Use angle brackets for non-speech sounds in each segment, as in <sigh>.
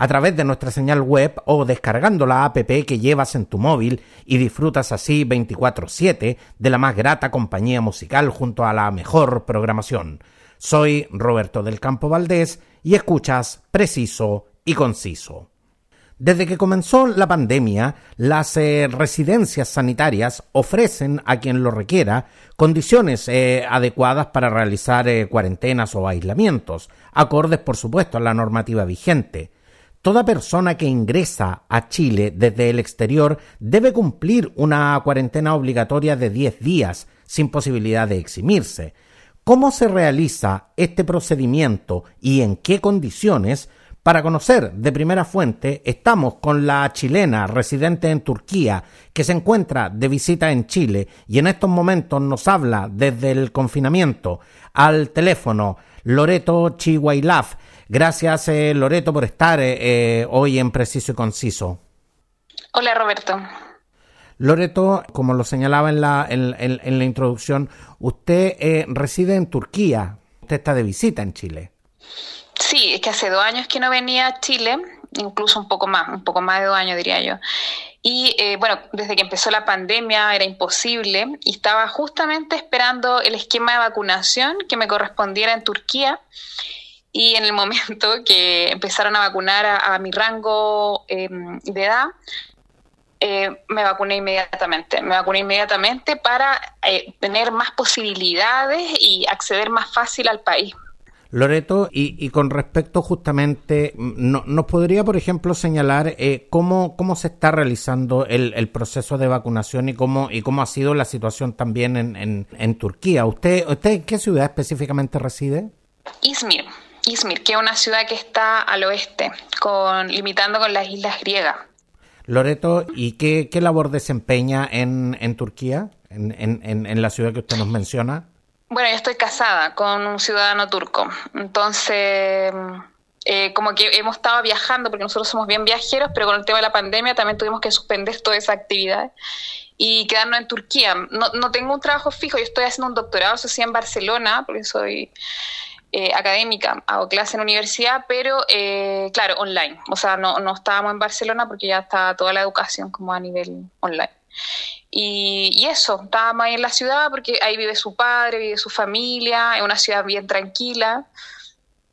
a través de nuestra señal web o descargando la app que llevas en tu móvil y disfrutas así 24/7 de la más grata compañía musical junto a la mejor programación. Soy Roberto del Campo Valdés y escuchas Preciso y Conciso. Desde que comenzó la pandemia, las eh, residencias sanitarias ofrecen a quien lo requiera condiciones eh, adecuadas para realizar eh, cuarentenas o aislamientos, acordes por supuesto a la normativa vigente. Toda persona que ingresa a Chile desde el exterior debe cumplir una cuarentena obligatoria de 10 días, sin posibilidad de eximirse. ¿Cómo se realiza este procedimiento y en qué condiciones? Para conocer de primera fuente, estamos con la chilena residente en Turquía, que se encuentra de visita en Chile y en estos momentos nos habla desde el confinamiento al teléfono Loreto Chihuailaf. Gracias, eh, Loreto, por estar eh, eh, hoy en Preciso y Conciso. Hola, Roberto. Loreto, como lo señalaba en la, en la introducción, usted reside en Turquía. Usted está de visita en Chile. Sí, es que hace dos años que no venía a Chile, incluso un poco más, un poco más de dos años diría yo. Y eh, bueno, desde que empezó la pandemia era imposible y estaba justamente esperando el esquema de vacunación que me correspondiera en Turquía. Y en el momento <laughs> que empezaron a vacunar a, mi rango em, de edad, eh, me vacuné inmediatamente. Me vacuné inmediatamente para eh, tener más posibilidades y acceder más fácil al país. Loreto, y, con respecto justamente, no, ¿nos podría, por ejemplo, señalar eh, cómo, cómo se está realizando el, proceso de vacunación y cómo, y cómo ha sido la situación también en, en, Turquía? ¿Usted, ¿Usted en qué ciudad específicamente reside? Izmir. Izmir, que es una ciudad que está al oeste, con, limitando con las islas griegas. Loreto, ¿y qué, qué labor desempeña en, en Turquía, en, en, en la ciudad que usted nos menciona? Bueno, yo estoy casada con un ciudadano turco, entonces eh, como que hemos estado viajando, porque nosotros somos bien viajeros, pero con el tema de la pandemia también tuvimos que suspender toda esa actividad y quedarnos en Turquía. No, no tengo un trabajo fijo, yo estoy haciendo un doctorado, eso sí, en Barcelona, porque soy eh, académica, hago clase en universidad, pero eh, claro, online. O sea, no, no estábamos en Barcelona porque ya está toda la educación como a nivel online. Y, eso, estábamos ahí en la ciudad porque ahí vive su padre, vive su familia, es una ciudad bien tranquila.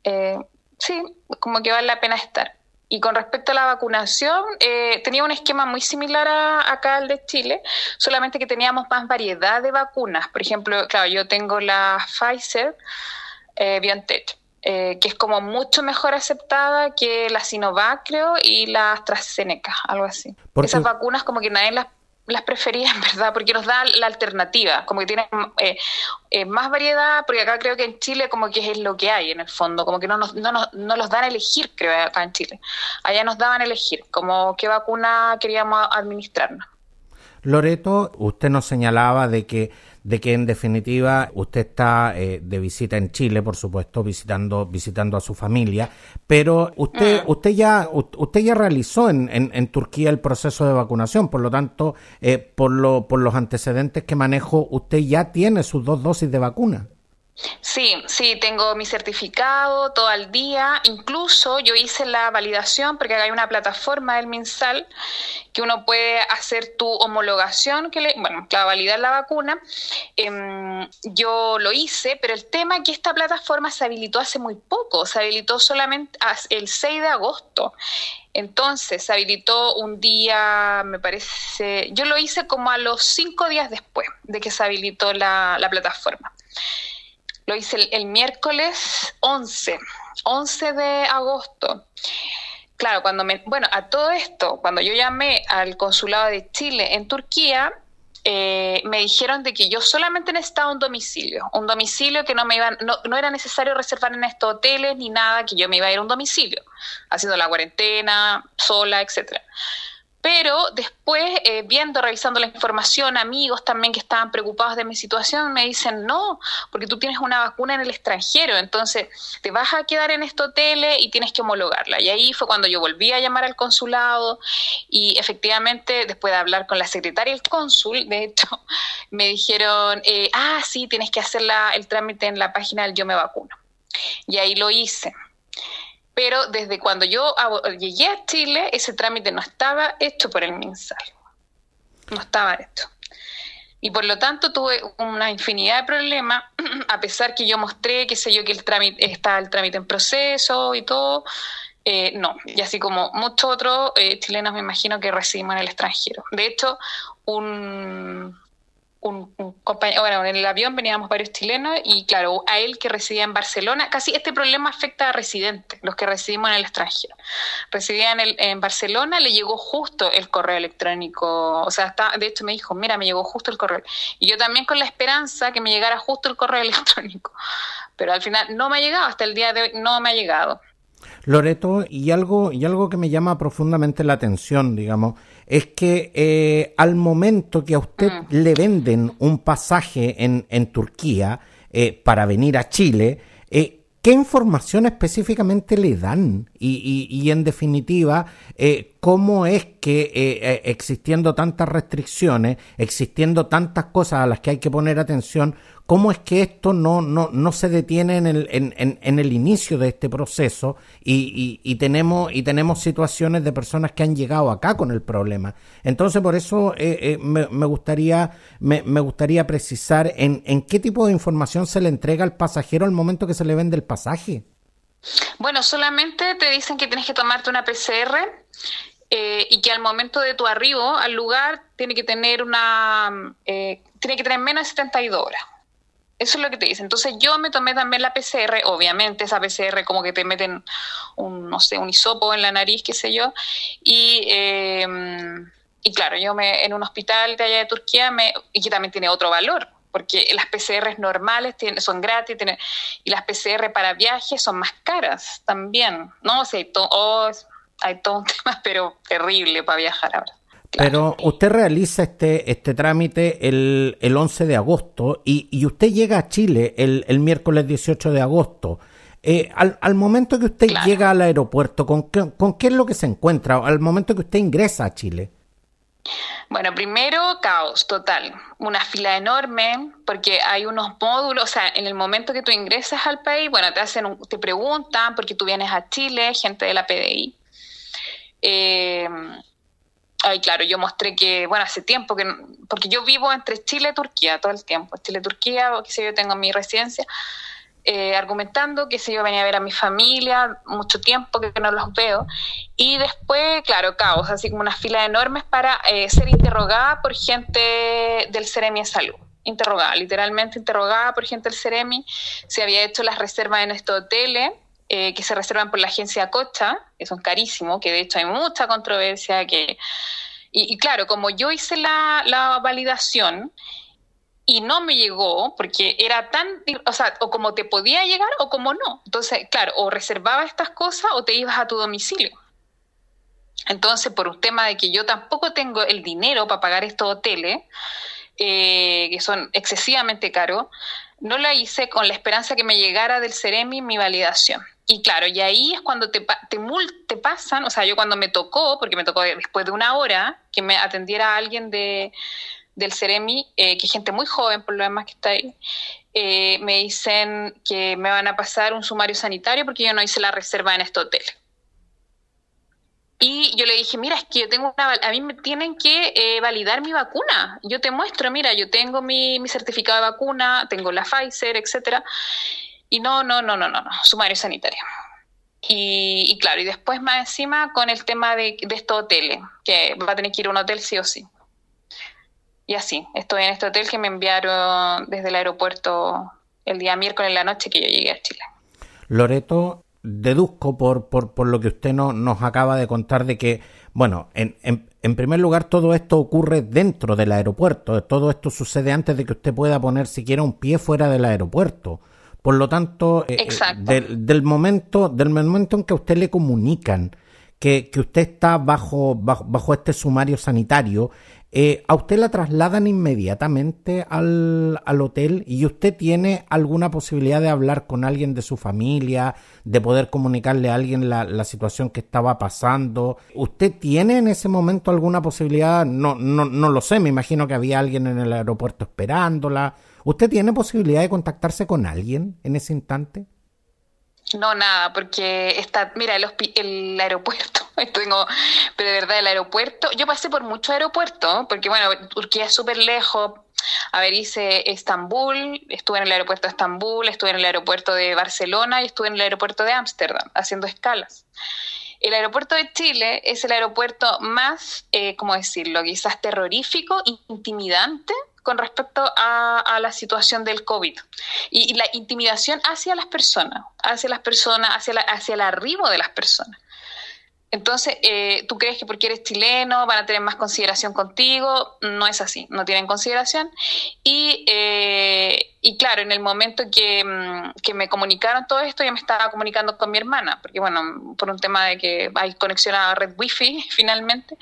Eh, sí, como que vale la pena estar. Y con respecto a la vacunación, eh, tenía un esquema muy similar a, acá al de Chile, solamente que teníamos más variedad de vacunas. Por ejemplo, claro, yo tengo la Pfizer eh, BioNTech, eh, que es como mucho mejor aceptada que la Sinovac, creo, y la AstraZeneca, algo así. Esas vacunas como que nadie las las prefería, <laughs> en verdad, porque nos da la alternativa, como que tienen eh, eh, más variedad, porque acá creo que en Chile como que es lo que hay en el fondo, como que no nos, no nos, no los dan a elegir, creo, acá en Chile. Allá nos daban a elegir, como qué vacuna queríamos administrarnos. Loreto, usted nos señalaba de que de que en definitiva usted está eh, de visita en Chile, por supuesto, visitando visitando a su familia, pero usted mm. usted ya usted ya realizó en, en, Turquía el proceso de vacunación, por lo tanto, eh, por lo por los antecedentes que manejo, usted ya tiene sus dos dosis de vacuna. Sí, sí, tengo mi certificado todo al día. Incluso yo hice la validación porque hay una plataforma del MinSal que uno puede hacer tu homologación, que le, bueno, que validar la vacuna. Em, yo lo hice, pero el tema es que esta plataforma se habilitó hace muy poco, se habilitó solamente el 6 de agosto. Entonces, se habilitó un día, me parece, yo lo hice como a los cinco días después de que se habilitó la, la plataforma. Lo hice el, miércoles 11, 11 de agosto. Claro, cuando me, bueno, a todo esto, cuando yo llamé al consulado de Chile en Turquía, eh, me dijeron de que yo solamente necesitaba un domicilio, un domicilio que no me iban, no, no, era necesario reservar en estos hoteles ni nada, que yo me iba a ir a un domicilio, haciendo la cuarentena, sola, etcétera. Pero después, eh, viendo, revisando la información, amigos también que estaban preocupados de mi situación, me dicen, no, porque tú tienes una vacuna en el extranjero, entonces te vas a quedar en este hotel y tienes que homologarla. Y ahí fue cuando yo volví a llamar al consulado y efectivamente, después de hablar con la secretaria y el cónsul, de hecho, <laughs> me dijeron, eh, ah, sí, tienes que hacer el trámite en la página del Yo Me Vacuno. Y ahí lo hice pero desde cuando yo llegué a Chile, ese trámite no estaba hecho por el MinSal. No estaba hecho. Y por lo tanto tuve una infinidad de problemas, <clears throat> a pesar que yo mostré, qué sé yo, que el trámite está el trámite en proceso y todo. Eh, no, y así como muchos otros eh, chilenos me imagino que recibimos en el extranjero. De hecho, un, un, compañero, bueno, en el avión veníamos varios chilenos y claro, a él que residía en Barcelona, casi este problema afecta a residentes, los que residimos en el extranjero. Residía en, el, en Barcelona, le llegó justo el correo electrónico, o sea, de hecho me dijo, mira, me llegó justo el correo. Y yo también con la esperanza que me llegara justo el correo <laughs> electrónico, pero al final no me ha llegado, hasta el día de hoy no me ha llegado. Loreto, y algo, y algo que me llama profundamente la atención, digamos, es que eh, al momento que a usted mm. le venden un pasaje en, en Turquía eh, para venir a Chile, eh, ¿qué información específicamente le dan? Y, y, y en definitiva, ¿cómo es que existiendo tantas restricciones, existiendo tantas cosas a las que hay que poner atención, cómo es que esto no, no, no se detiene en el, en, en, el inicio de este proceso y, y, tenemos, y tenemos situaciones de personas que han llegado acá con el problema. Entonces, por eso eh, eh, me, gustaría, me, me, gustaría precisar en qué tipo de información se le entrega al pasajero al momento que se le vende el pasaje. Bueno, solamente te dicen que tienes que tomarte una PCR eh, y que al momento de tu arribo al lugar tiene que tener una eh, tiene que tener menos de 72 horas. Eso es lo que te dice. Entonces yo me tomé también la PCR, obviamente esa PCR como que te meten un, no sé, un hisopo en la nariz, qué sé yo. Y, eh, y claro, yo me en un hospital de allá de Turquía, me, y que también tiene otro valor, porque las PCR normales tienen, son gratis tienen, y las PCR para viajes son más caras también. No o sé, sea, oh, hay todo un <laughs> tema, pero terrible para viajar ahora. Pero usted realiza este, este trámite el, el 11 de agosto y, y usted llega a Chile el, el miércoles 18 de agosto. Eh, al, al, momento que usted llega al aeropuerto, ¿con qué, ¿con qué es lo que se encuentra? Al momento que usted ingresa a Chile. Bueno, primero caos total, una fila enorme porque hay unos módulos, o sea, en el momento que tú ingresas al país, bueno, te hacen, te preguntan porque tú vienes a Chile, gente de la PDI. Eh, Ay, claro, yo mostré que, bueno, hace tiempo que, porque yo vivo entre Chile y Turquía todo el tiempo, Chile y Turquía, que sé yo, tengo mi residencia, eh, argumentando que sé yo, venía a ver a mi familia, mucho tiempo que no los veo, y después, claro, caos, así como unas filas enormes para eh, ser interrogada por gente del Ceremi de Salud interrogada, literalmente interrogada por gente del Ceremi, se había hecho las reservas en estos hoteles, eh, que se reservan por la agencia Cocha, que son carísimos, que de hecho hay mucha controversia, que y, claro, como yo hice la, la, validación y no me llegó, porque era tan, o sea, o como te podía llegar o como no. Entonces, claro, o reservaba estas cosas o te ibas a tu domicilio. Entonces, por un tema de que yo tampoco tengo el dinero para pagar estos hoteles, eh, que son excesivamente caros, no la hice con la esperanza que me llegara del Ceremi mi validación. Y claro, y ahí es cuando te, te, te pasan, o sea, yo cuando me tocó, porque me tocó después de una hora, que me atendiera alguien de, del Ceremi, eh, que gente muy joven por lo demás que está ahí, eh, me dicen que me van a pasar un sumario sanitario porque yo no hice la reserva en este hotel. Y yo le dije, mira, es que yo tengo una, a mí me tienen que eh, validar mi vacuna. Yo te muestro, mira, yo tengo mi, mi certificado de vacuna, tengo la Pfizer, etcétera. Y no, no, no, no, no, no, sumario sanitario. Y, y, claro, y después más encima con el tema de, de estos hoteles, que va a tener que ir a un hotel sí o sí. Y así, estoy en este hotel que me enviaron desde el aeropuerto el día miércoles en la noche que yo llegué a Chile. Loreto, deduzco por, por, por lo que usted no, nos acaba de contar de que, bueno, en, en, en, primer lugar todo esto ocurre dentro del aeropuerto, todo esto sucede antes de que usted pueda poner siquiera un pie fuera del aeropuerto. Por lo tanto, eh, eh, del, del, momento, del momento en que a usted le comunican que, que usted está bajo, bajo, bajo este sumario sanitario, eh, a usted la trasladan inmediatamente al, al, hotel y usted tiene alguna posibilidad de hablar con alguien de su familia, de poder comunicarle a alguien la, la, situación que estaba pasando. ¿Usted tiene en ese momento alguna posibilidad? No, no, no lo sé, me imagino que había alguien en el aeropuerto esperándola. ¿Usted tiene posibilidad de contactarse con alguien en ese instante? No, nada, porque está, mira, el, el aeropuerto, <laughs> tengo, pero de verdad el aeropuerto, yo pasé por muchos aeropuertos, porque bueno, Turquía es súper lejos, a ver, hice Estambul, estuve en el aeropuerto de Estambul, estuve en el aeropuerto de Barcelona y estuve en el aeropuerto de Ámsterdam, haciendo escalas. El aeropuerto de Chile es el aeropuerto más, eh, ¿cómo decirlo?, quizás terrorífico, intimidante con respecto a, a la situación del COVID y, la intimidación hacia las personas, hacia las personas, hacia, la, hacia el arribo de las personas. Entonces, eh, ¿tú crees que porque eres chileno van a tener más consideración contigo? No es así, no tienen consideración. Y, eh, y claro, en el momento que, mm, que, me comunicaron todo esto, yo me estaba comunicando con mi hermana, porque bueno, por un tema de que hay conexión a red wifi <laughs> finalmente,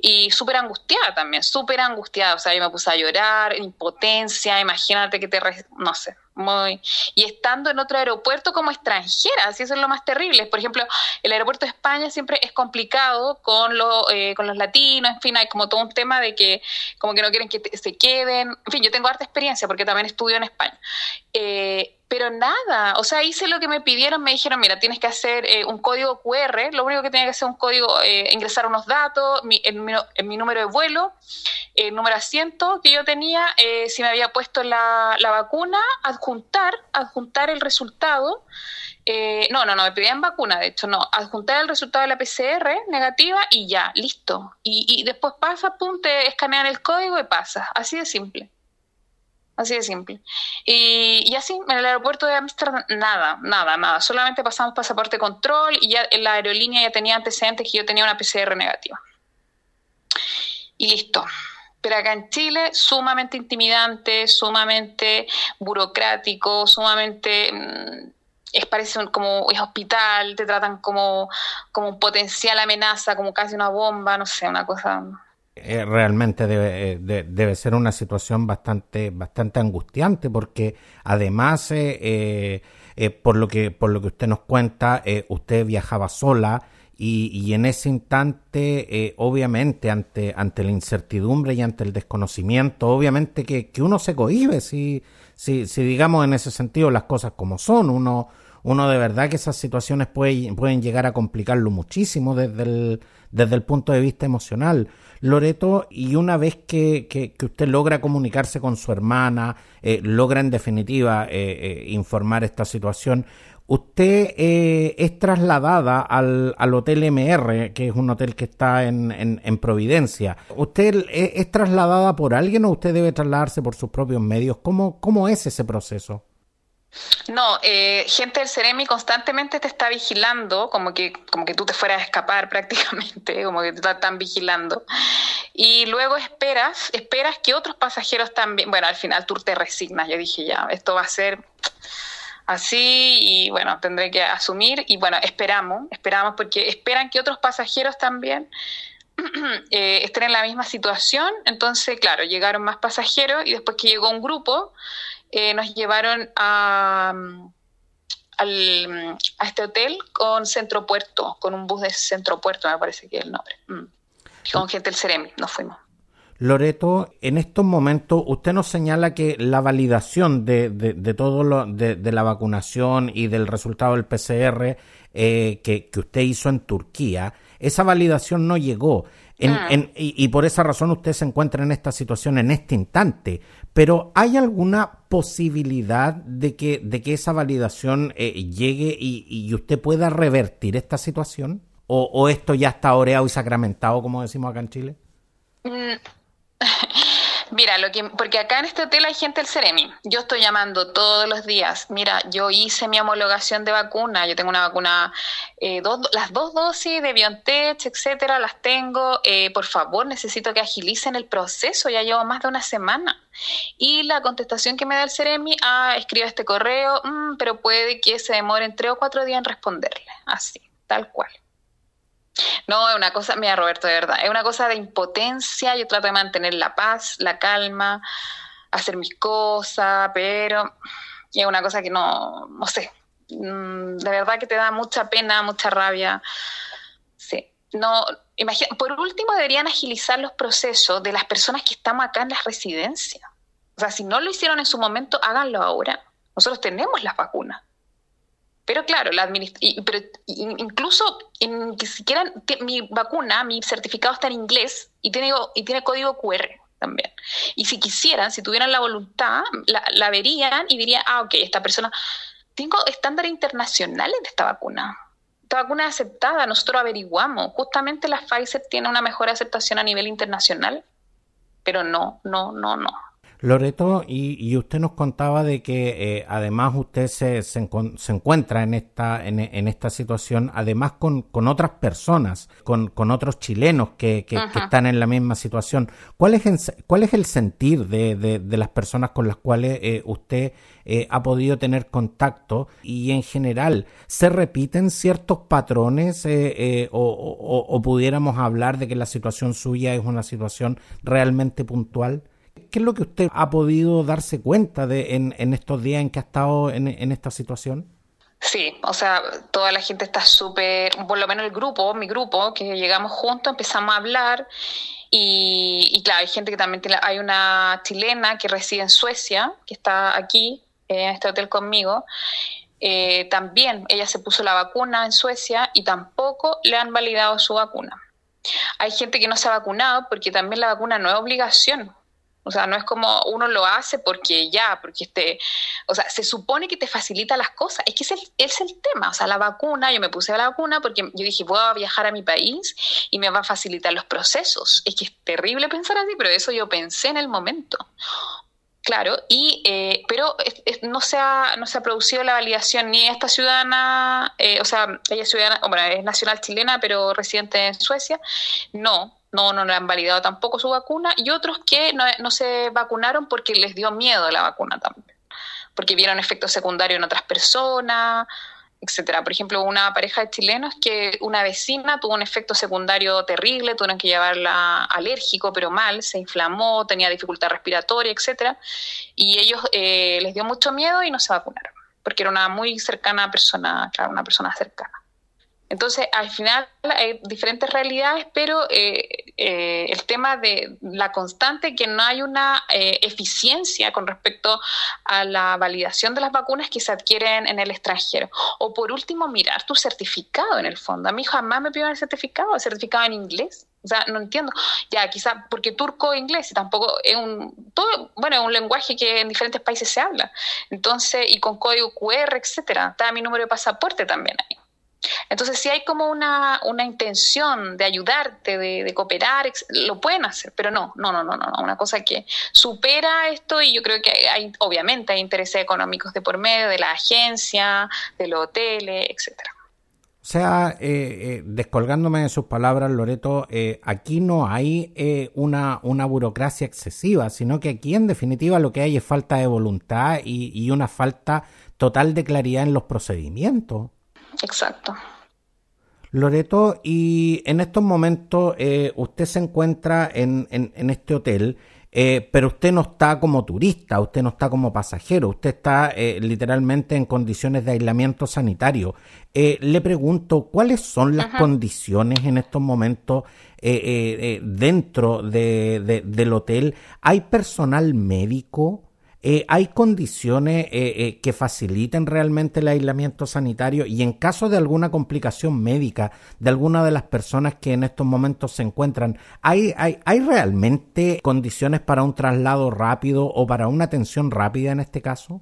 y súper angustiada también, súper angustiada. O sea, yo me puse a llorar, impotencia, imagínate que te, no sé, muy y estando en otro aeropuerto como extranjera, así eso es lo más terrible. Por ejemplo, el aeropuerto de España siempre es complicado con, lo, eh, con los latinos, en fin, hay como todo un tema de que como que no quieren que se queden. En fin, yo tengo harta experiencia porque también estudio en España. Eh, pero nada, o sea, hice lo que me pidieron, me dijeron, mira, tienes que hacer eh, un código QR, lo único que tenía que hacer un código, eh, ingresar unos datos, mi, en, mi, en, mi, número de vuelo, el número de asiento que yo tenía, eh, si me había puesto la, la, vacuna, adjuntar, adjuntar el resultado, eh, no, no, no, me pedían vacuna, de hecho, no, adjuntar el resultado de la PCR negativa y ya, listo. Y, y después pasa, pum, te escanean el código y pasa, así de simple. Así de simple. Y, y, así, en el aeropuerto de Ámsterdam, nada, nada, nada. Solamente pasamos pasaporte control y ya la aerolínea ya tenía antecedentes que yo tenía una PCR negativa. Y listo. Pero acá en Chile, sumamente intimidante, sumamente burocrático, sumamente. Mmm, es parece un, como es hospital, te tratan como, como un potencial amenaza, como casi una bomba, no sé, una cosa eh, realmente debe, eh, de, debe, ser una situación bastante, bastante angustiante porque además, eh, eh por, lo que, por lo que usted nos cuenta, usted viajaba sola y, y en ese instante, obviamente, ante, ante la incertidumbre y ante el desconocimiento, obviamente que, que uno se cohibe si, si, si digamos en ese sentido las cosas como son, uno uno de verdad que esas situaciones puede, pueden llegar a complicarlo muchísimo desde el, desde el punto de vista emocional. Loreto, y una vez que, que, usted logra comunicarse con su hermana, eh, logra en definitiva eh, eh, informar esta situación, usted eh, es trasladada al, al, Hotel MR, que es un hotel que está en, en, en Providencia. ¿Usted es, es, trasladada por alguien o usted debe trasladarse por sus propios medios? ¿Cómo, cómo es ese proceso? No, eh, gente del Ceremi constantemente te está vigilando, como que, como que tú te fueras a escapar <laughs> prácticamente, como que te están vigilando. Y luego esperas, esperas que otros pasajeros también, bueno, al final tú te resignas, yo dije ya, esto va a ser así y bueno, tendré que asumir y bueno, esperamos, esperamos porque esperan que otros pasajeros también <clears throat> eh, estén en la misma situación, entonces claro, llegaron más pasajeros y después que llegó un grupo, eh, nos llevaron a, al, a este hotel con Centro Puerto, con un bus de Centro Puerto, me parece que es el nombre. Mm. Con gente del Ceremi, nos fuimos. Loreto, en estos momentos usted nos señala que la validación de, de, de todo lo de, de, la vacunación y del resultado del PCR eh, que, que, usted hizo en Turquía, esa validación no llegó. En, en, y, y, por esa razón usted se encuentra en esta situación en este instante. Pero ¿hay alguna posibilidad de que, de que esa validación eh, llegue y, y, usted pueda revertir esta situación? ¿O, ¿O, esto ya está oreado y sacramentado, como decimos acá en Chile? Mm. <laughs> Mira, lo que, porque acá en este hotel hay gente del Ceremi. Yo estoy llamando todos los días. Mira, yo hice mi homologación de vacuna. Yo tengo una vacuna, eh, las dos dosis de BioNTech, etcétera, las tengo. Eh, por favor, necesito que agilicen el proceso. Ya llevo más de una semana. Y la contestación que me da el Ceremi, ah, escribe este correo, mm, pero puede que se demore tres o cuatro días en responderle. Así, tal cual. No, es una cosa, mira Roberto, de verdad, es una cosa de impotencia, yo trato de mantener la paz, la calma, hacer mis cosas, pero es una cosa que no, no sé, mm, de verdad que te da mucha pena, mucha rabia. Sí, no, imagina, por último deberían agilizar los procesos de las personas que estamos acá en las residencias. O sea, si no lo hicieron en su momento, háganlo ahora. Nosotros tenemos las vacunas. Pero claro, la pero incluso en, que siquiera mi vacuna, mi certificado está en inglés y tiene, y tiene código QR también. Y si quisieran, si tuvieran la voluntad, la, verían y dirían, ah, ok, esta persona, tengo estándares internacionales de esta vacuna. Esta vacuna es aceptada, nosotros averiguamos. Justamente la Pfizer tiene una mejor aceptación a nivel internacional, pero no, no, no, no. Loreto, y, usted nos contaba de que eh, además usted se, se, encuentra en esta, en, esta situación, además con, con otras personas, con, con otros chilenos que, que, están en la misma situación. ¿Cuál es, el, cuál es el sentir de, de, las personas con las cuales eh, usted eh, ha podido tener contacto? Y en general, ¿se repiten ciertos patrones o, o, o pudiéramos hablar de que la situación suya es una situación realmente puntual? ¿Qué es lo que usted ha podido darse cuenta de en, estos días en que ha estado en, esta situación? Sí, o sea, toda la gente está súper, por lo menos el grupo, mi grupo, que llegamos juntos, empezamos a hablar y, claro, hay gente que también tiene, hay una chilena que reside en Suecia, que está aquí, en este hotel conmigo. Eh, también ella se puso la vacuna en Suecia y tampoco le han validado su vacuna. Hay gente que no se ha vacunado porque también la vacuna no es obligación. O sea, no es como uno lo hace porque ya, porque este, o sea, se supone que te facilita las cosas. Es que es el, es el tema. O sea, la vacuna, yo me puse a la vacuna porque yo dije, voy a viajar a mi país y me va a facilitar los procesos. Es que es terrible pensar así, pero eso yo pensé en el momento. Claro, y eh, pero no se ha no se ha producido la validación ni esta ciudadana, eh, o sea, ella es ciudadana, bueno, es nacional chilena, pero residente en Suecia, no, no, no han validado tampoco su vacuna, y otros que no, no se vacunaron porque les dio miedo la vacuna también, porque vieron efectos secundarios en otras personas, etcétera. Por ejemplo, una pareja de chilenos que una vecina tuvo un efecto secundario terrible, tuvieron que llevarla alérgico, pero mal, se inflamó, tenía dificultad respiratoria, etcétera, y ellos eh, les dio mucho miedo y no se vacunaron, porque era una muy cercana persona, claro, una persona cercana. Entonces, al final hay diferentes realidades, pero eh, eh, el tema de la constante, que no hay una eh, eficiencia con respecto a la validación de las vacunas que se adquieren en el extranjero. O por último, mirar tu certificado en el fondo. A mí jamás me pidieron el certificado, el certificado en inglés. O sea, no entiendo. Ya, quizá porque turco o inglés, tampoco es un, todo, bueno, es un lenguaje que en diferentes países se habla. Entonces, y con código QR, etcétera. Está mi número de pasaporte también ahí. Entonces, si hay como una, una intención de ayudarte, de, cooperar, lo pueden hacer, pero no, no, no, no, no, una cosa que supera esto y yo creo que hay, obviamente, hay intereses económicos de por medio de la agencia, de los hoteles, etcétera. O sea, eh, eh, descolgándome de sus palabras, Loreto, eh, aquí no hay una, una burocracia excesiva, sino que aquí en definitiva lo que hay es falta de voluntad y una falta total de claridad en los procedimientos. Exacto. Loreto, y en estos momentos eh, usted se encuentra en, en, este hotel, eh, pero usted no está como turista, usted no está como pasajero, usted está eh, literalmente en condiciones de aislamiento sanitario. le pregunto, ¿cuáles son las condiciones en estos momentos dentro de, del hotel? ¿Hay personal médico? Eh, ¿Hay condiciones eh, eh, que faciliten realmente el aislamiento sanitario? Y en caso de alguna complicación médica de alguna de las personas que en estos momentos se encuentran, ¿hay, hay, ¿hay realmente condiciones para un traslado rápido o para una atención rápida en este caso?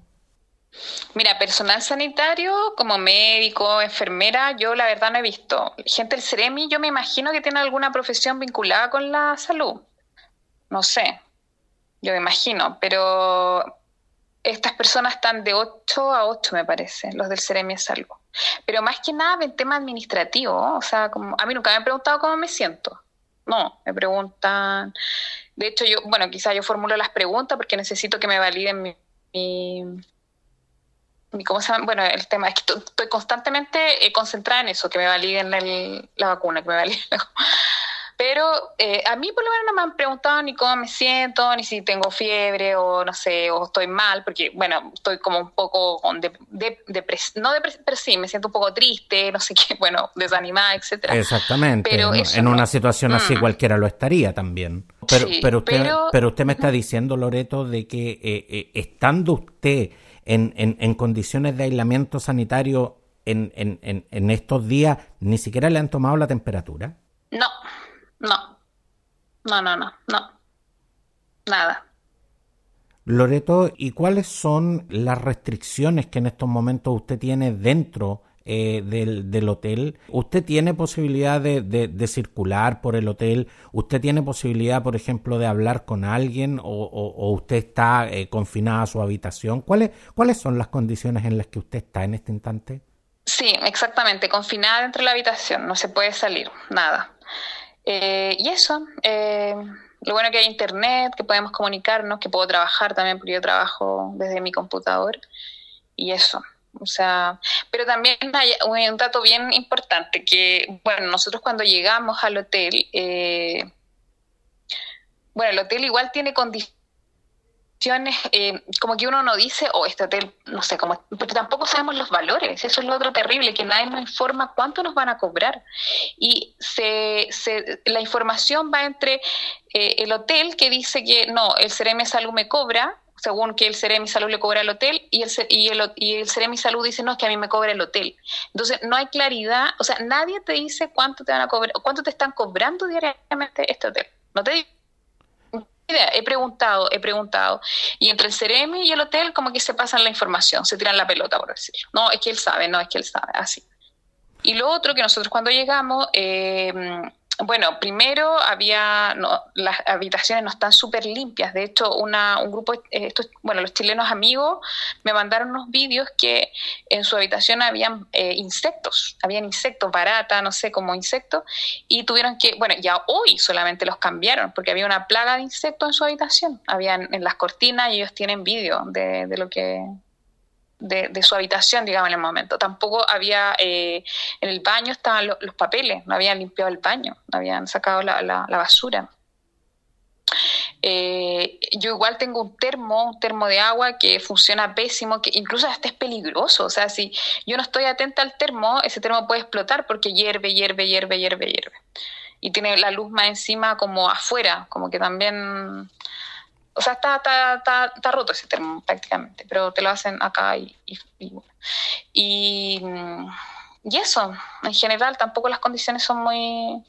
Mira, personal sanitario como médico, enfermera, yo la verdad no he visto. Gente del CEREMI, yo me imagino que tiene alguna profesión vinculada con la salud. No sé, yo me imagino, pero estas personas están de 8 a 8, me parece, los del Ceremi es algo. Pero más que nada en tema administrativo, o sea, como, a mí nunca me han preguntado cómo me siento. No, me preguntan. De hecho, yo, bueno, quizá yo formulo las preguntas porque necesito que me validen mi, mi, ¿cómo se llama? Bueno, el tema es que estoy constantemente eh, concentrada en eso, que me validen la vacuna, que me validen <laughs> Pero eh, a mí por lo menos no me han preguntado ni cómo me siento, ni si tengo fiebre o no sé, o estoy mal, porque bueno, estoy como un poco de, de, no pero sí, me siento un poco triste, no sé qué, <laughs> bueno, desanimada, etcétera. Exactamente. Pero en una situación así mm. cualquiera lo estaría también. Pero, pero, usted, pero... usted me está diciendo, Loreto, de que eh, eh, estando usted en, en, en condiciones de aislamiento sanitario en, en, en estos días, ni siquiera le han tomado la temperatura. No, no, no, no, no, no. Nada. Loreto, ¿y cuáles son las restricciones que en estos momentos usted tiene dentro eh, del, hotel? ¿Usted tiene posibilidad de, circular por el hotel? ¿Usted tiene posibilidad, por ejemplo, de hablar con alguien o, usted está eh, confinada a su habitación? ¿Cuáles, ¿Cuáles son las condiciones en las que usted está en este instante? Sí, exactamente, confinada dentro de la habitación, no se puede salir, nada. Eh, y eso, eh, lo bueno que hay internet, que podemos comunicarnos, que puedo trabajar también, porque yo trabajo desde mi computador, y eso. O sea, pero también hay un dato bien importante, que, bueno, nosotros cuando llegamos al hotel, eh, bueno, el hotel igual tiene condiciones eh, como que uno no dice, oh, este hotel, no sé, como, porque tampoco sabemos los valores, eso es lo otro terrible, que nadie nos informa cuánto nos van a cobrar. Y se, la información va entre eh, el hotel que dice que no, el Ceremi Salud me cobra, según que el Ceremi Salud le cobra al hotel, y el, y el, y el Ceremi Salud dice, no, es que a mí me cobra el hotel. Entonces, no hay claridad, o sea, nadie te dice cuánto te van a cobrar, cuánto te están cobrando diariamente este hotel. No te he preguntado, he preguntado. Y entre el Ceremi y el hotel como que se pasan la información, se tiran la pelota, por decirlo. No, es que él sabe, no, es que él sabe, así. Y lo otro que nosotros cuando llegamos, eh, bueno, primero había, las habitaciones no están súper limpias. De hecho, una, un grupo, eh, bueno, los chilenos amigos me mandaron unos vídeos que en su habitación habían eh, insectos, habían insectos, barata, no sé, como insectos, y tuvieron que, bueno, ya hoy solamente los cambiaron porque había una plaga de insectos en su habitación. Habían en las cortinas y ellos tienen vídeo de, de lo que de, su habitación, digamos, en el momento. Tampoco había, eh, en el baño estaban los papeles, no habían limpiado el baño, no habían sacado la, la, basura. Eh, yo igual tengo un termo, un termo de agua que funciona pésimo, que incluso hasta es peligroso. O sea, si yo no estoy atenta al termo, ese termo puede explotar porque hierve, hierve, hierve, hierve, hierve. Y tiene la luz más encima como afuera, como que también o sea, está, está, está, roto ese termo prácticamente, pero te lo hacen acá y, y, y, y, eso, en general tampoco las condiciones son muy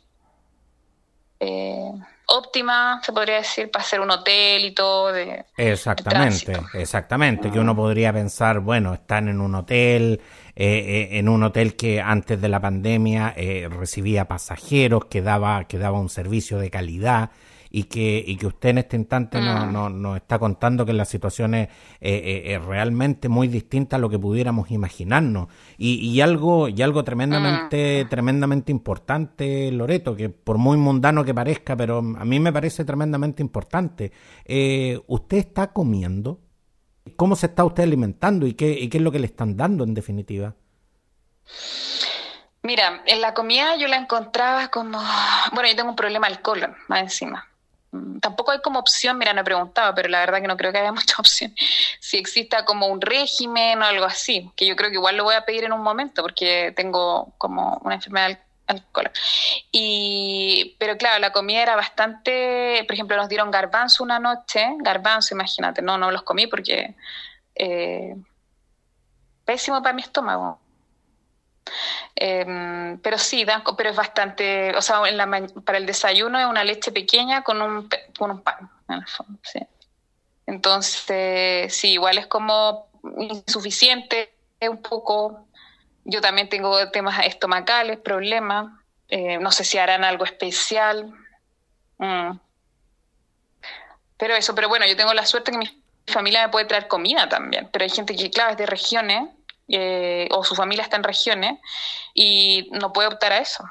eh, óptimas, se podría decir, para hacer un hotel y todo. De, exactamente, exactamente, que uno podría pensar, bueno, están en un hotel, eh, eh, en un hotel que antes de la pandemia recibía pasajeros, que daba, que daba un servicio de calidad y que, y que usted en este instante nos, mm. no, está contando que la situación es, realmente muy distinta a lo que pudiéramos imaginarnos. Y, y algo, y algo tremendamente, mm. tremendamente importante, Loreto, que por muy mundano que parezca, pero a mí me parece tremendamente importante. Eh, ¿Usted está comiendo? ¿Cómo se está usted alimentando y qué, y qué es lo que le están dando en definitiva? Mira, en la comida yo la encontraba como, bueno, yo tengo un problema al colon, más encima. Mm, tampoco hay como opción, mira, no he preguntado, pero la verdad que no creo que haya <laughs> mucha opción, si exista como un régimen o algo así, que yo creo que igual lo voy a pedir en un momento porque tengo como una enfermedad alcohol. Y, pero claro, la comida era bastante, por ejemplo, nos dieron garbanzo una noche, garbanzo, imagínate, no, no los comí porque eh, pésimo para mi estómago. Em, pero sí, dan, pero es bastante, o sea, para el desayuno es una leche pequeña con un, con un pan, en el fondo. Entonces, sí, igual es como insuficiente, un poco, yo también tengo temas estomacales, problemas, eh, no sé si harán algo especial. Mm. Pero eso, pero bueno, yo tengo la suerte que mi familia me puede traer comida también, pero hay gente que, claro, es de regiones eh, o su familia está en regiones y no puede optar a eso.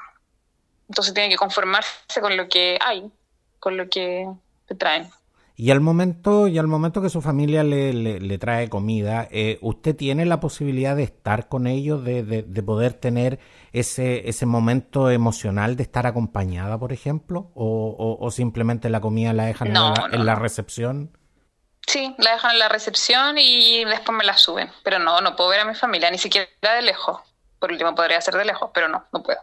Entonces tiene que conformarse con lo que hay, con lo que te traen. Y al momento, y al momento que su familia le, le, trae comida, eh, ¿usted tiene la posibilidad de estar con ellos, de, de, poder tener ese, ese momento emocional de estar acompañada, por ejemplo? ¿O, o, simplemente la comida la dejan en, la, en la recepción? Sí, la dejan en la recepción y después me la suben. Pero no, no puedo ver a mi familia, ni siquiera de lejos. Por último, podría ser de lejos, pero no, no puedo.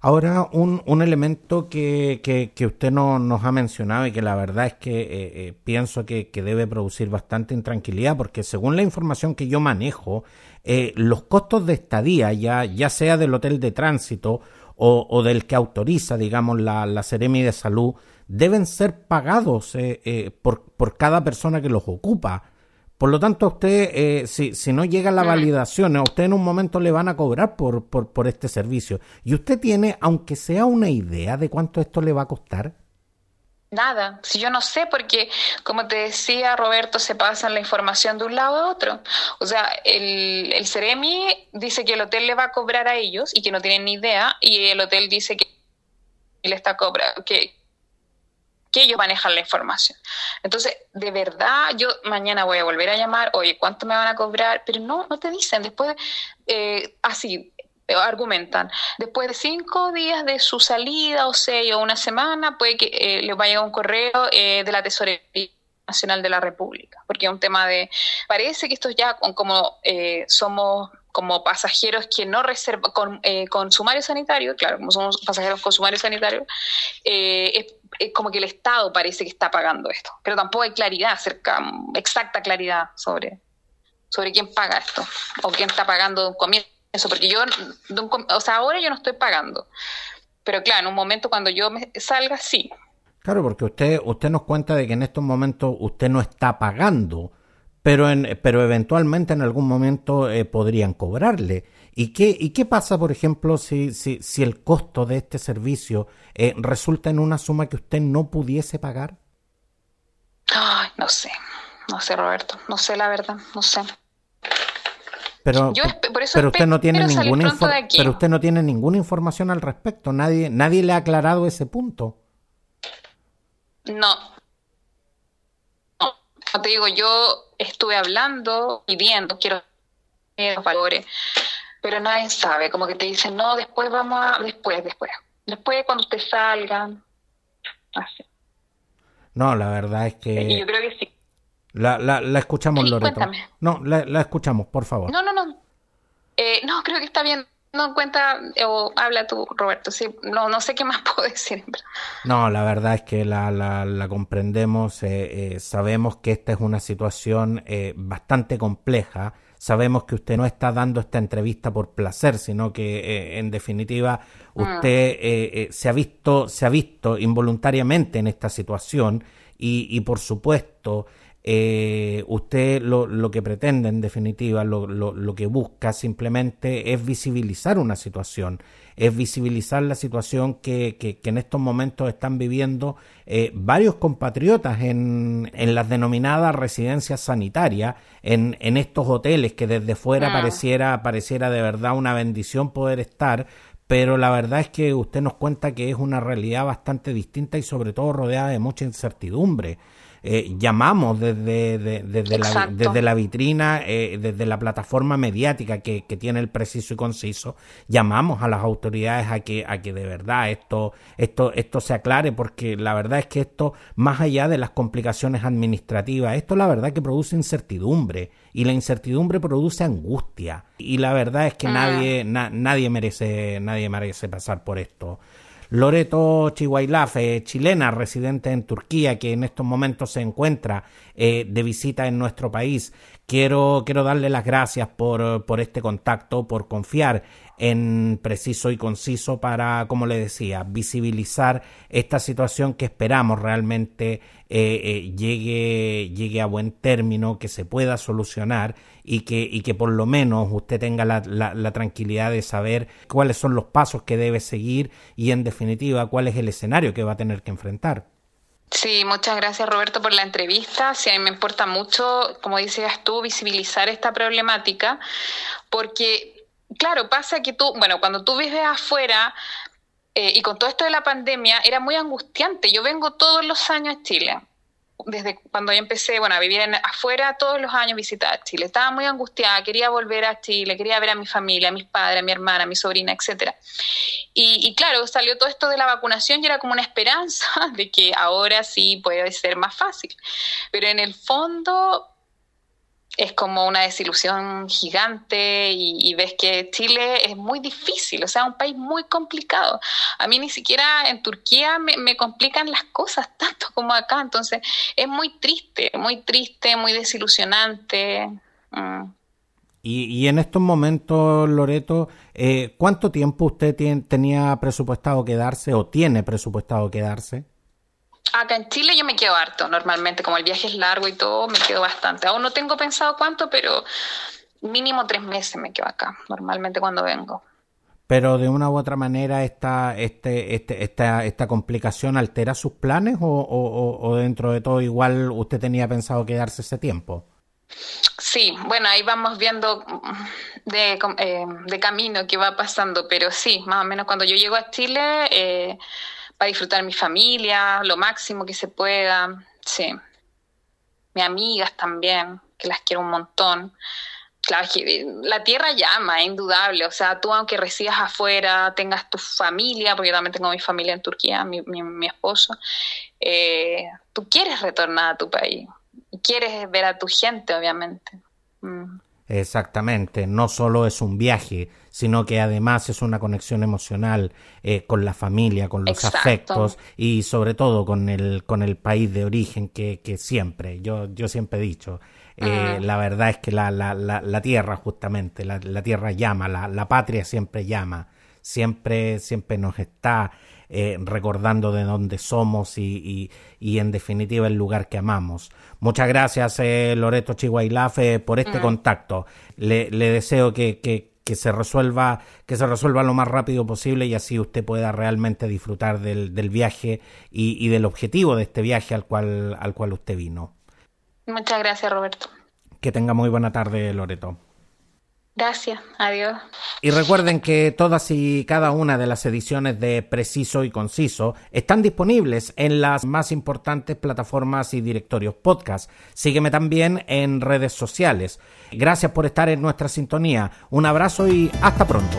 Ahora, un, un elemento que, que, usted no, nos ha mencionado y que la verdad es que eh, eh, pienso que, debe producir bastante intranquilidad, porque según la información que yo manejo, eh, los costos de estadía, ya, ya sea del hotel de tránsito o, o del que autoriza, digamos, la, la Seremi de Salud, deben ser pagados por, por cada persona que los ocupa. Por lo tanto, a usted, eh, si, si, no llega la validación, a usted en un momento le van a cobrar por, por, por, este servicio. ¿Y usted tiene, aunque sea una idea de cuánto esto le va a costar? Nada, si yo no sé, porque como te decía Roberto, se pasa la información de un lado a otro. O sea, el, el Ceremi dice que el hotel le va a cobrar a ellos y que no tienen ni idea, y el hotel dice que le está cobrando, que, que ellos manejan la información. Entonces, de verdad, yo mañana voy a volver a llamar, oye, ¿cuánto me van a cobrar? Pero no, no te dicen, después, eh, así, argumentan, después de cinco días de su salida, o seis o una semana, puede que eh, les vaya un correo eh, de la Tesorería Nacional de la República, porque es un tema de, parece que esto ya como eh, somos como pasajeros que no reservan con, eh, con sumario sanitario, claro, como somos pasajeros con sumario sanitario, eh, es, como que el Estado parece que está pagando esto, pero tampoco hay claridad, acerca, exacta claridad sobre, sobre quién paga esto o quién está pagando de un comienzo, porque yo, o sea, ahora yo no estoy pagando, pero claro, en un momento cuando yo me salga, sí. Claro, porque usted, usted nos cuenta de que en estos momentos usted no está pagando pero, en, pero eventualmente en algún momento eh, podrían cobrarle. ¿Y qué, ¿Y qué pasa, por ejemplo, si, si, si el costo de este servicio eh, resulta en una suma que usted no pudiese pagar? Ay, no sé, no sé, Roberto, no sé la verdad, no sé. Pero, pero usted no tiene ninguna pero usted no tiene ninguna información al respecto. Nadie, nadie le ha aclarado ese punto. No, como te digo, yo estuve hablando y viendo, quiero los valores, pero nadie sabe, como que te dicen, no, después vamos a, después, después, después cuando usted salga, así. No, la verdad es que... yo creo que sí. La, la, la escuchamos, Loreto. No, la, la, escuchamos, por favor. No, no, no. Eh, no, creo que está bien no cuenta o habla tú, Roberto. Sí, no, no sé qué más <laughs> puedo decir. No, la verdad es que la, la, comprendemos. Eh, eh, sabemos que esta es una situación eh, bastante compleja. Sabemos que usted no está dando esta entrevista por placer, sino que en definitiva mm. usted se ha visto se ha visto involuntariamente en esta situación y, y por supuesto eh, usted lo, lo, que pretende, en definitiva, lo, lo, que busca simplemente es visibilizar una situación, es visibilizar la situación que, que, en estos momentos están viviendo eh, varios compatriotas en, en, las denominadas residencias sanitarias, en, en estos hoteles que desde fuera ah. pareciera, pareciera de verdad una bendición poder estar, pero la verdad es que usted nos cuenta que es una realidad bastante distinta y sobre todo rodeada de mucha incertidumbre. Eh, llamamos desde, desde, la, desde la vitrina, eh, desde la plataforma mediática que, que, tiene el preciso y conciso, llamamos a las autoridades a que, a que de verdad esto, esto, esto se aclare, porque la verdad es que esto, más allá de las complicaciones administrativas, esto la verdad que produce incertidumbre y la incertidumbre produce angustia y la verdad es que mm. nadie, nadie merece, nadie merece pasar por esto. Loreto Chihuailaf, chilena residente en Turquía, que en estos momentos se encuentra eh, de visita en nuestro país. Quiero, quiero darle las gracias por, por este contacto, por confiar en preciso y conciso para, como le decía, visibilizar esta situación que esperamos realmente eh, eh, llegue, llegue a buen término, que se pueda solucionar y que, y que por lo menos usted tenga la, la, tranquilidad de saber cuáles son los pasos que debe seguir y en definitiva cuál es el escenario que va a tener que enfrentar. Sí, muchas gracias Roberto por la entrevista. Sí, a mí me importa mucho, como decías tú, visibilizar esta problemática, porque, claro, pasa que tú, bueno, cuando tú vives afuera eh, y con todo esto de la pandemia, era muy angustiante. Yo vengo todos los años a Chile desde cuando yo empecé, bueno, a vivir afuera, todos los años visitaba Chile. Estaba muy angustiada, quería volver a Chile, quería ver a mi familia, a mis padres, a mi hermana, a mi sobrina, etcétera. Y, y, claro, salió todo esto de la vacunación y era como una esperanza <laughs> de que ahora sí puede ser más fácil. Pero en el fondo es como una desilusión gigante y, ves que Chile es muy difícil, o sea, un país muy complicado. A mí ni siquiera en Turquía me, complican las cosas <laughs> tanto como acá, entonces es muy triste, muy triste, muy desilusionante. Mm. Y, y, en estos momentos, Loreto, eh, ¿cuánto tiempo usted tenía presupuestado quedarse o tiene presupuestado quedarse? Acá en Chile yo me quedo harto, normalmente, como el viaje es largo y todo, me quedo bastante. Aún no tengo pensado cuánto, pero mínimo tres meses me quedo acá, normalmente cuando vengo. Pero de una u otra manera esta, este, este, esta, esta complicación altera sus planes o, o, dentro de todo igual usted tenía pensado quedarse ese tiempo? Sí, bueno, ahí vamos viendo de, eh, de camino que va pasando, pero sí, más o menos cuando yo llego a Chile... Eh, para disfrutar mi familia, lo máximo que se pueda, sí. Mis amigas también, que las quiero un montón. Claro, que la tierra llama, es indudable. O sea, tú aunque residas afuera, tengas tu familia, porque yo también tengo mi familia en Turquía, mi, mi, esposo, eh, tú quieres retornar a tu país y quieres ver a tu gente, obviamente. Mm. Exactamente, no solo es un viaje, sino que además es una conexión emocional eh, con la familia, con los afectos y sobre todo con el, con el país de origen que, que siempre, yo, yo siempre he dicho, eh, la verdad es que la, la, la, tierra justamente, la, tierra llama, la, patria siempre llama, siempre, siempre nos está eh, recordando de dónde somos y, y, en definitiva el lugar que amamos. Muchas gracias, eh, Loreto Chihuailafe, por este mm. contacto. Le, le deseo que, que, que, se resuelva, que se resuelva lo más rápido posible y así usted pueda realmente disfrutar del, del viaje y, y, del objetivo de este viaje al cual, al cual usted vino. Muchas gracias, Roberto. Que tenga muy buena tarde, Loreto. Gracias, adiós. Y recuerden que todas y cada una de las ediciones de Preciso y Conciso están disponibles en las más importantes plataformas y directorios podcast. Sígueme también en redes sociales. Gracias por estar en nuestra sintonía. Un abrazo y hasta pronto.